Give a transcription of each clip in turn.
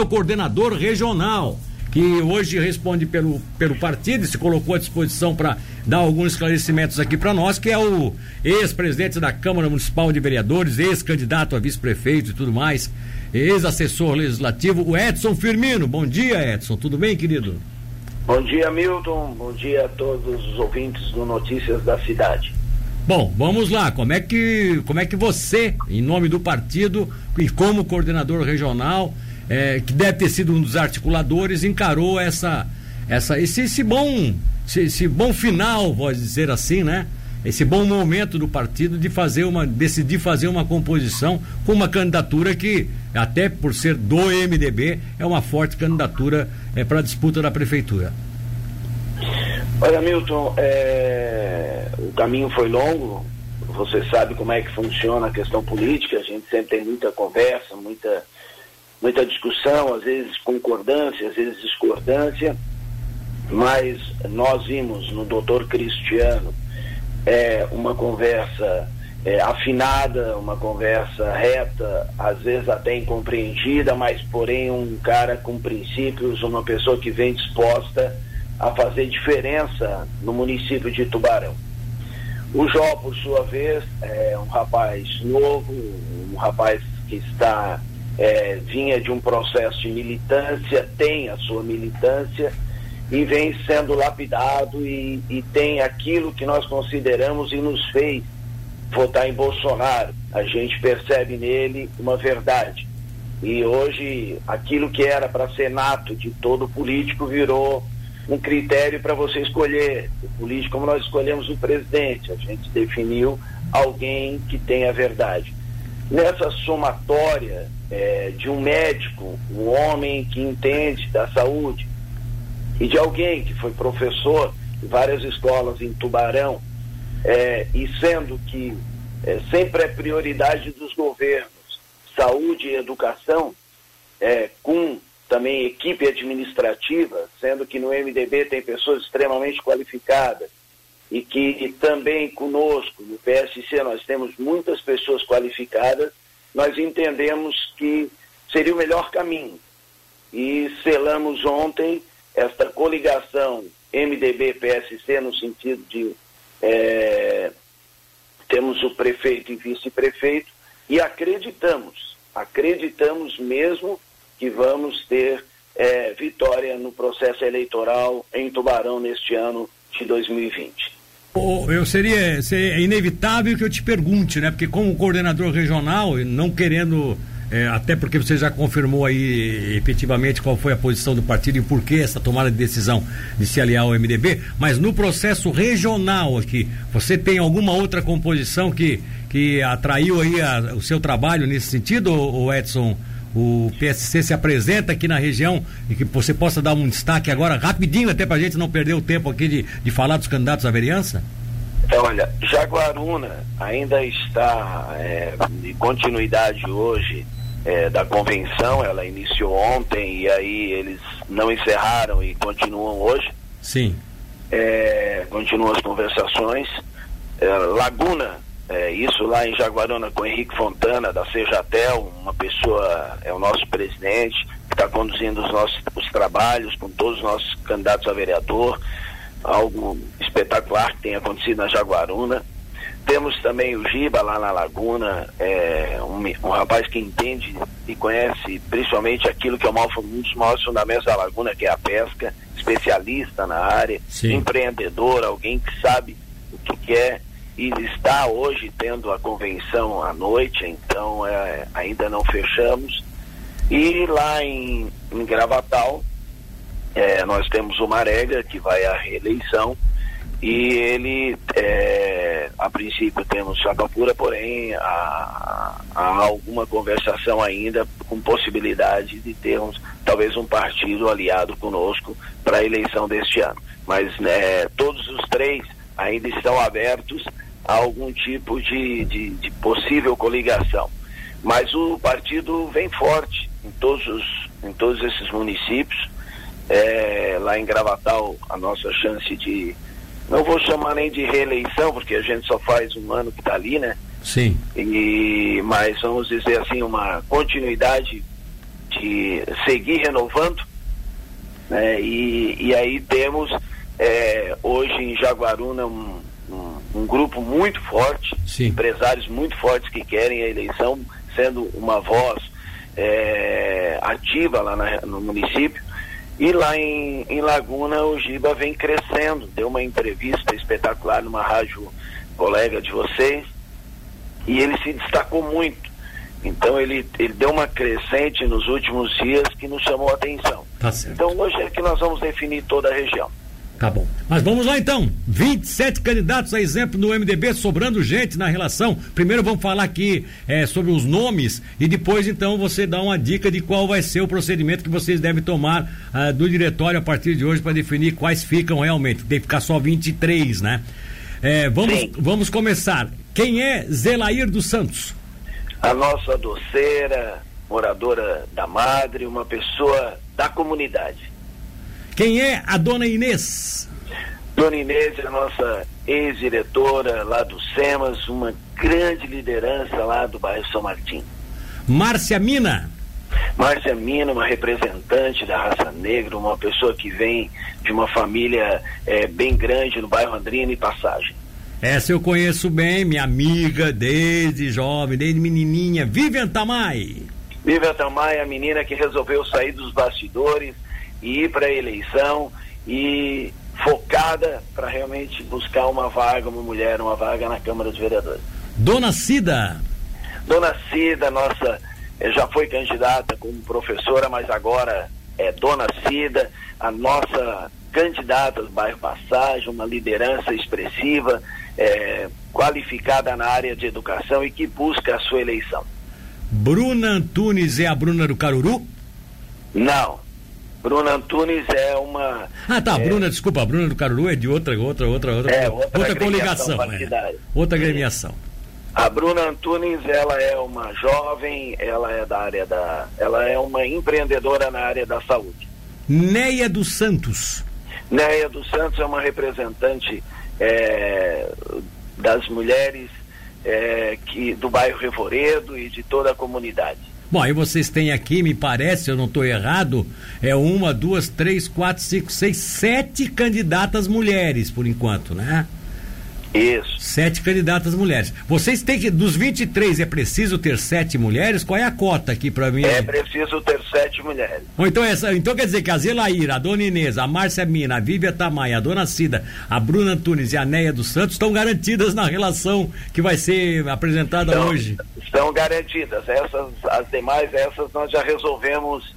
o coordenador regional, que hoje responde pelo, pelo partido e se colocou à disposição para dar alguns esclarecimentos aqui para nós, que é o ex-presidente da Câmara Municipal de Vereadores, ex-candidato a vice-prefeito e tudo mais, ex-assessor legislativo, o Edson Firmino. Bom dia, Edson. Tudo bem, querido? Bom dia, Milton. Bom dia a todos os ouvintes do Notícias da Cidade. Bom, vamos lá. Como é que como é que você, em nome do partido e como coordenador regional, é, que deve ter sido um dos articuladores, encarou essa essa esse, esse bom esse, esse bom final, pode dizer assim, né? Esse bom momento do partido de fazer uma decidir fazer uma composição com uma candidatura que até por ser do MDB é uma forte candidatura é, para a disputa da prefeitura. Olha, Milton, é... o caminho foi longo. Você sabe como é que funciona a questão política. A gente sempre tem muita conversa, muita, muita discussão, às vezes concordância, às vezes discordância. Mas nós vimos no doutor Cristiano é, uma conversa é, afinada, uma conversa reta, às vezes até incompreendida, mas porém um cara com princípios, uma pessoa que vem disposta a fazer diferença no município de Tubarão. O Jó, por sua vez, é um rapaz novo, um rapaz que está é, vinha de um processo de militância, tem a sua militância e vem sendo lapidado e, e tem aquilo que nós consideramos e nos fez votar em Bolsonaro. A gente percebe nele uma verdade. E hoje aquilo que era para ser nato de todo político virou um critério para você escolher o político, como nós escolhemos o presidente. A gente definiu alguém que tem a verdade. Nessa somatória é, de um médico, um homem que entende da saúde, e de alguém que foi professor em várias escolas em Tubarão, é, e sendo que é, sempre é prioridade dos governos saúde e educação, é, com também equipe administrativa, sendo que no MDB tem pessoas extremamente qualificadas e que também conosco, no PSC, nós temos muitas pessoas qualificadas, nós entendemos que seria o melhor caminho. E selamos ontem esta coligação MDB-PSC no sentido de é, temos o prefeito e vice-prefeito e acreditamos, acreditamos mesmo que vamos ter é, vitória no processo eleitoral em Tubarão neste ano de 2020. Eu seria, seria inevitável que eu te pergunte, né? Porque como coordenador regional, não querendo é, até porque você já confirmou aí efetivamente qual foi a posição do partido e por que essa tomada de decisão de se aliar ao MDB, mas no processo regional aqui, você tem alguma outra composição que, que atraiu aí a, o seu trabalho nesse sentido, ou Edson? O PSC se apresenta aqui na região e que você possa dar um destaque agora rapidinho até para a gente não perder o tempo aqui de, de falar dos candidatos à vereança? Olha, Jaguaruna ainda está é, de continuidade hoje é, da convenção, ela iniciou ontem e aí eles não encerraram e continuam hoje. Sim. É, continuam as conversações. É, Laguna, é, isso lá em Jaguaruna com Henrique Fontana, da Sejatel, uma pessoa, é o nosso presidente, que está conduzindo os nossos os trabalhos com todos os nossos candidatos a vereador. Algo espetacular que tem acontecido na Jaguaruna. Temos também o Giba lá na Laguna, é, um, um, rapaz que entende e conhece principalmente aquilo que é um dos maiores fundamentos da Laguna, que é a pesca, especialista na área, Sim. empreendedor, alguém que sabe o que quer e está hoje tendo a convenção à noite, então é, ainda não fechamos. E lá em, em Gravatal, é, nós temos o Marega, que vai à reeleição, e ele, é, a princípio, temos chapa pura, porém há, há, alguma conversação ainda com possibilidade de termos talvez um partido aliado conosco para a eleição deste ano. Mas né, todos os três ainda estão abertos a algum tipo de, de, de possível coligação. Mas o partido vem forte em todos, os, em todos esses municípios. É, lá em Gravatal, a nossa chance de não vou chamar nem de reeleição, porque a gente só faz um ano que está ali, né? Sim. E, mas vamos dizer assim, uma continuidade de seguir renovando. Né? E, e aí temos é, hoje em Jaguaruna um, um, grupo muito forte, Sim. empresários muito fortes que querem a eleição, sendo uma voz é, ativa lá na, no município. E lá em, em Laguna o Giba vem crescendo. Deu uma entrevista espetacular numa rádio colega de vocês e ele se destacou muito. Então ele, ele deu uma crescente nos últimos dias que nos chamou a atenção. Tá. Então hoje é que nós vamos definir toda a região. Tá bom. Mas vamos lá então. 27 candidatos a exemplo no MDB, sobrando gente na relação. Primeiro vamos falar aqui é, sobre os nomes e depois então você dá uma dica de qual vai ser o procedimento que vocês devem tomar ah, do diretório a partir de hoje para definir quais ficam realmente. Tem que ficar só 23, né? É, vamos, Sim. vamos começar. Quem é Zelair dos Santos? A nossa doceira, moradora da Madre, uma pessoa da comunidade. Quem é a dona Inês? Dona Inês é a nossa ex-diretora lá do SEMAS, uma grande liderança lá do bairro São Martim. Márcia Mina? Márcia Mina, uma representante da raça negra, uma pessoa que vem de uma família eh, bem grande no bairro Andrina e Passagem. Essa eu conheço bem, minha amiga desde jovem, desde menininha, Vivian Tamai. Vivian Tamay, a menina que resolveu sair dos bastidores e ir para a eleição e focada para realmente buscar uma vaga, uma mulher, uma vaga na Câmara dos Vereadores. Dona Cida. Dona Cida, nossa, eh, já foi candidata como professora, mas agora é Dona Cida, a nossa candidata do bairro Passagem, uma liderança expressiva, eh, qualificada na área de educação e que busca a sua eleição. Bruna Antunes é a Bruna do Caruru? Não. Bruna Antunes é uma. Ah, tá, é, Bruna, desculpa, a Bruna do Caruru é de outra, outra, outra, outra, É, outra agremiação coligação, é. Outra agremiação. A Bruna Antunes, ela é uma jovem, ela é da área da. Ela é uma empreendedora na área da saúde. Neia dos Santos. Néia dos Santos é uma representante é, das mulheres é, que, do bairro Revoredo e de toda a comunidade. Bom, aí vocês têm aqui, me parece, eu não estou errado, é uma, duas, três, quatro, cinco, seis, sete candidatas mulheres, por enquanto, né? Isso. Sete candidatas mulheres. Vocês têm que, dos 23, é preciso ter sete mulheres? Qual é a cota aqui para mim? É preciso ter sete mulheres. Ou então, essa, então quer dizer que a Zelaíra, a Dona Inês, a Márcia Mina, a Vívia Tamay, a Dona Cida, a Bruna Antunes e a Neia dos Santos estão garantidas na relação que vai ser apresentada Então, hoje. Estão garantidas. Essas, as demais, essas nós já resolvemos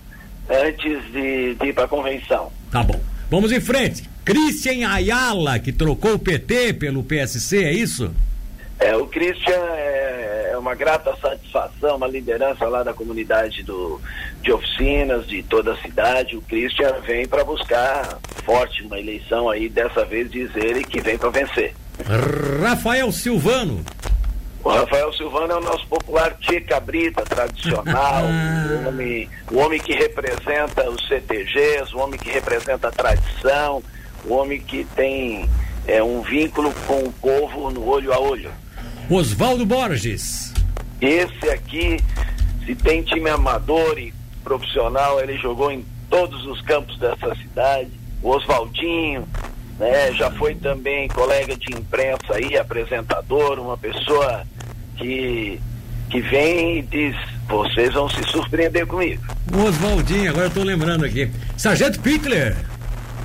antes de, de ir para a convenção. Tá bom. Vamos em frente. Christian Ayala, que trocou o PT pelo PSC, é isso? É, o Christian é, é uma grata satisfação, uma liderança lá da comunidade do, de oficinas, de toda a cidade. O Christian vem para buscar forte uma eleição aí, dessa vez diz ele que vem para vencer. Rafael Silvano. O Rafael Silvano é o nosso popular Tica Brita, tradicional, o, homem, o homem que representa os CTGs, o homem que representa a tradição, o homem que tem é, um vínculo com o povo no olho a olho. Oswaldo Borges. Esse aqui, se tem time amador e profissional, ele jogou em todos os campos dessa cidade. O Oswaldinho, né, já foi também colega de imprensa aí, apresentador, uma pessoa que, que vem e diz, vocês vão se surpreender comigo. O Oswaldinho, agora eu tô lembrando aqui. Sargento Pickler.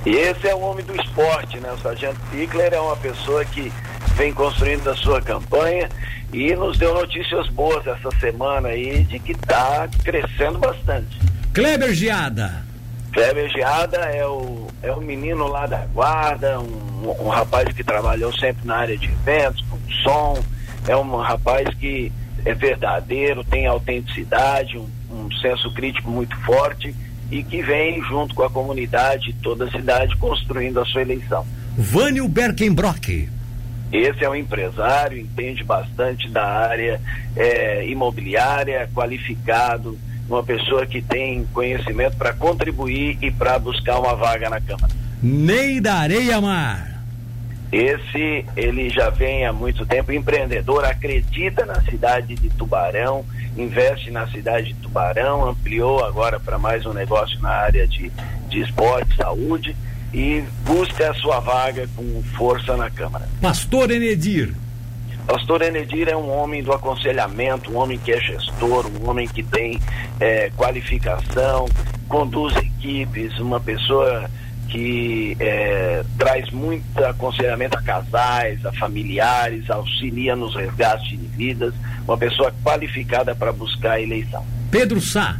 E esse é o homem do esporte, né? O Sargento Pickler é uma pessoa que vem construindo a sua campanha e nos deu notícias boas essa semana aí de que está crescendo bastante. Kleber Giada. Kleber Geada é o, é o menino lá da guarda, um, um rapaz que trabalhou sempre na área de eventos, com som, é um rapaz que é verdadeiro, tem autenticidade, um, um senso crítico muito forte e que vem junto com a comunidade, toda a cidade, construindo a sua eleição. Vânio Berkenbrock. Esse é um empresário, entende bastante da área é, imobiliária, qualificado, uma pessoa que tem conhecimento para contribuir e para buscar uma vaga na Câmara. Ney da Areia Mar. Esse, ele já vem há muito tempo, empreendedor, acredita na cidade de Tubarão, investe na cidade de Tubarão, ampliou agora para mais um negócio na área de, de esporte, saúde e busca a sua vaga com força na Câmara. Pastor Enedir. Pastor Enedir é um homem do aconselhamento, um homem que é gestor, um homem que tem é, qualificação, conduz equipes, uma pessoa que é, traz muito aconselhamento a casais, a familiares, auxilia nos resgates de vidas, uma pessoa qualificada para buscar a eleição. Pedro Sá.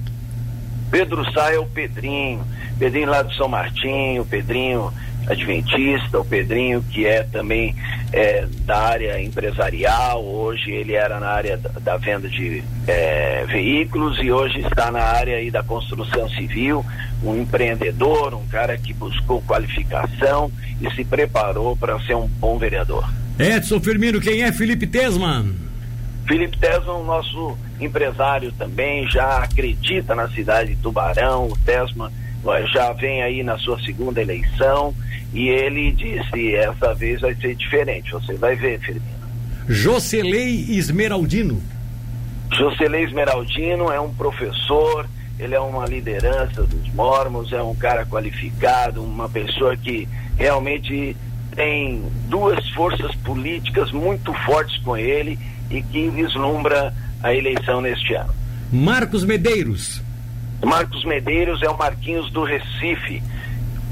Pedro Sá é o Pedrinho, Pedrinho lá do São Martinho, Pedrinho adventista, o Pedrinho que é também é, da área empresarial, hoje ele era na área da, da venda de é, veículos e hoje está na área aí da construção civil, um empreendedor, um cara que buscou qualificação e se preparou para ser um bom vereador. Edson Firmino, quem é Felipe Tesman? Felipe Tesman, nosso empresário também, já acredita na cidade de Tubarão, o Tesman já vem aí na sua segunda eleição e ele disse: essa vez vai ser diferente. Você vai ver, Firmino. Jocelei Esmeraldino. Jocelei Esmeraldino é um professor, ele é uma liderança dos mormons, é um cara qualificado, uma pessoa que realmente tem duas forças políticas muito fortes com ele e que vislumbra a eleição neste ano. Marcos Medeiros. Marcos Medeiros é o Marquinhos do Recife,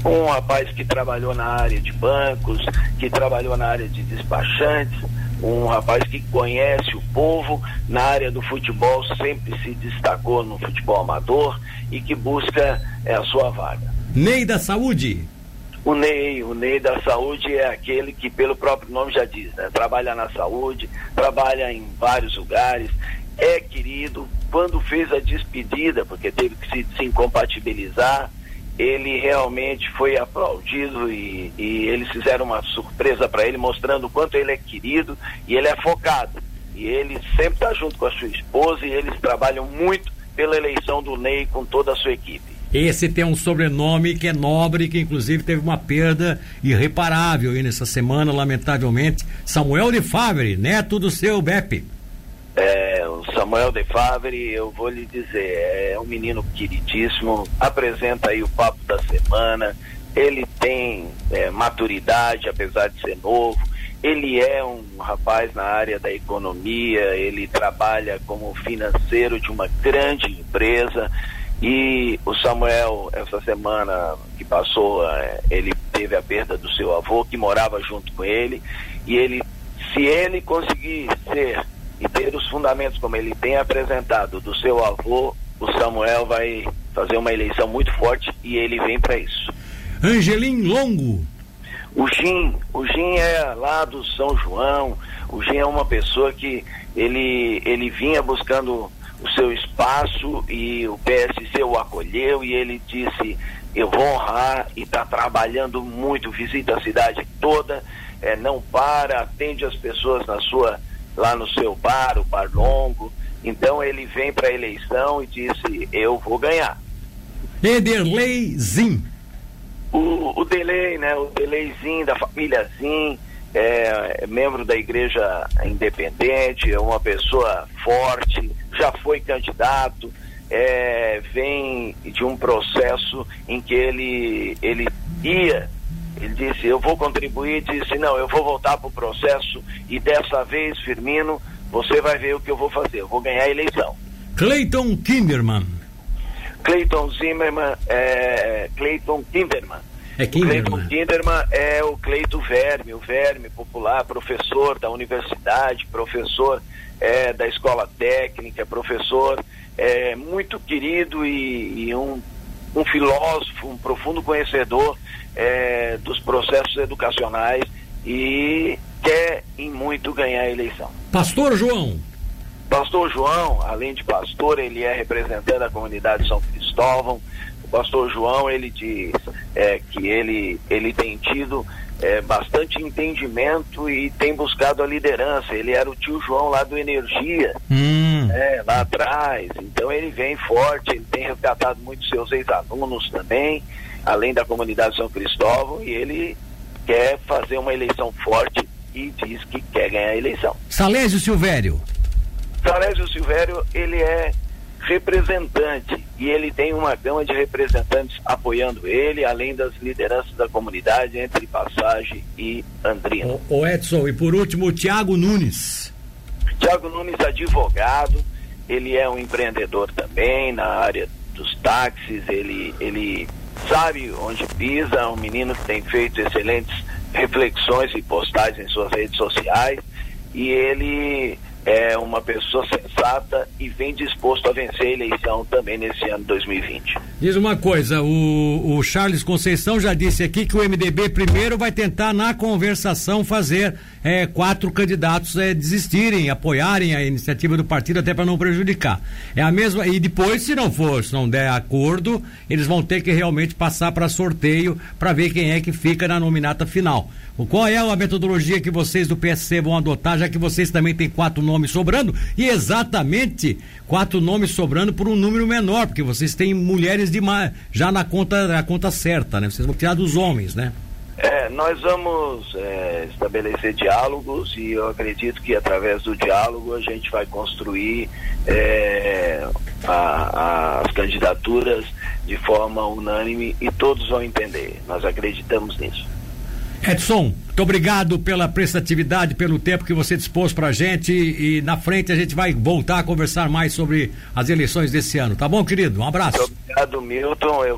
um rapaz que trabalhou na área de bancos, que trabalhou na área de despachantes, um rapaz que conhece o povo, na área do futebol sempre se destacou no futebol amador e que busca é, a sua vaga. Ney da Saúde. O Ney, o Ney da Saúde é aquele que, pelo próprio nome já diz, né? trabalha na saúde, trabalha em vários lugares, é querido. Quando fez a despedida, porque teve que se, se incompatibilizar, ele realmente foi aplaudido e, e eles fizeram uma surpresa para ele, mostrando o quanto ele é querido e ele é focado. E ele sempre está junto com a sua esposa e eles trabalham muito pela eleição do Ney com toda a sua equipe. Esse tem um sobrenome que é nobre, que inclusive teve uma perda irreparável aí nessa semana, lamentavelmente. Samuel de Favre, neto do seu Beppe. É, o Samuel De Favre, eu vou lhe dizer, é um menino queridíssimo, apresenta aí o papo da semana, ele tem é, maturidade, apesar de ser novo, ele é um rapaz na área da economia, ele trabalha como financeiro de uma grande empresa e o Samuel, essa semana que passou, é, ele teve a perda do seu avô, que morava junto com ele, e ele, se ele conseguir ser e ter os fundamentos como ele tem apresentado do seu avô, o Samuel vai fazer uma eleição muito forte e ele vem para isso. Angelim Longo. O Gin, o Gin é lá do São João. O Gin é uma pessoa que ele ele vinha buscando o seu espaço e o PSC o acolheu e ele disse eu vou honrar e está trabalhando muito, visita a cidade toda, é, não para, atende as pessoas na sua lá no seu bar, o Bar Longo. Então ele vem para a eleição e disse: Eu vou ganhar. Ederley Zin. O, o Delay, né? O Delayzinho da família Zin, é, é membro da igreja independente, é uma pessoa forte, já foi candidato, é, vem de um processo em que ele, ele ia ele disse, eu vou contribuir, disse, não, eu vou voltar para o processo e dessa vez, Firmino, você vai ver o que eu vou fazer, eu vou ganhar a eleição. Cleiton Kinderman. Cleiton Zimmerman, é, Cleiton Kinderman. É Kinderman. Cleiton Kinderman é o Cleito Verme, o Verme popular, professor da universidade, professor é, da escola técnica, professor é, muito querido e, e um, um filósofo, um profundo conhecedor é, dos processos educacionais e quer em muito ganhar a eleição. Pastor João. Pastor João, além de pastor, ele é representante da comunidade São Cristóvão. O pastor João, ele diz é, que ele, ele tem tido é, bastante entendimento e tem buscado a liderança. Ele era o tio João lá do Energia, hum. é, lá atrás. Então ele vem forte, ele tem resgatado muitos seus ex-alunos também além da comunidade São Cristóvão, e ele quer fazer uma eleição forte e diz que quer ganhar a eleição. Salésio Silvério. Salésio Silvério, ele é representante e ele tem uma gama de representantes apoiando ele, além das lideranças da comunidade entre Passagem e Andrina. O, o Edson, e por último, o Tiago Nunes. Tiago Nunes, advogado, ele é um empreendedor também na área dos táxis, ele, ele sabe onde pisa, é um menino que tem feito excelentes reflexões e postagens em suas redes sociais e ele é uma pessoa sensata e vem disposto a vencer a eleição também nesse ano 2020. Diz uma coisa, o, o Charles Conceição já disse aqui que o MDB primeiro vai tentar na conversação fazer é, quatro candidatos é, desistirem, apoiarem a iniciativa do partido até para não prejudicar. É a mesma e depois se não for, se não der acordo, eles vão ter que realmente passar para sorteio para ver quem é que fica na nominata final. O qual é a metodologia que vocês do PSC vão adotar, já que vocês também têm quatro nomes sobrando e exatamente quatro nomes sobrando por um número menor, porque vocês têm mulheres demais já na conta na conta certa, né? Vocês vão tirar dos homens, né? É, nós vamos é, estabelecer diálogos e eu acredito que através do diálogo a gente vai construir é, a, as candidaturas de forma unânime e todos vão entender. Nós acreditamos nisso. Edson, muito obrigado pela prestatividade, pelo tempo que você dispôs pra gente e na frente a gente vai voltar a conversar mais sobre as eleições desse ano, tá bom, querido? Um abraço. Muito obrigado, Milton. Eu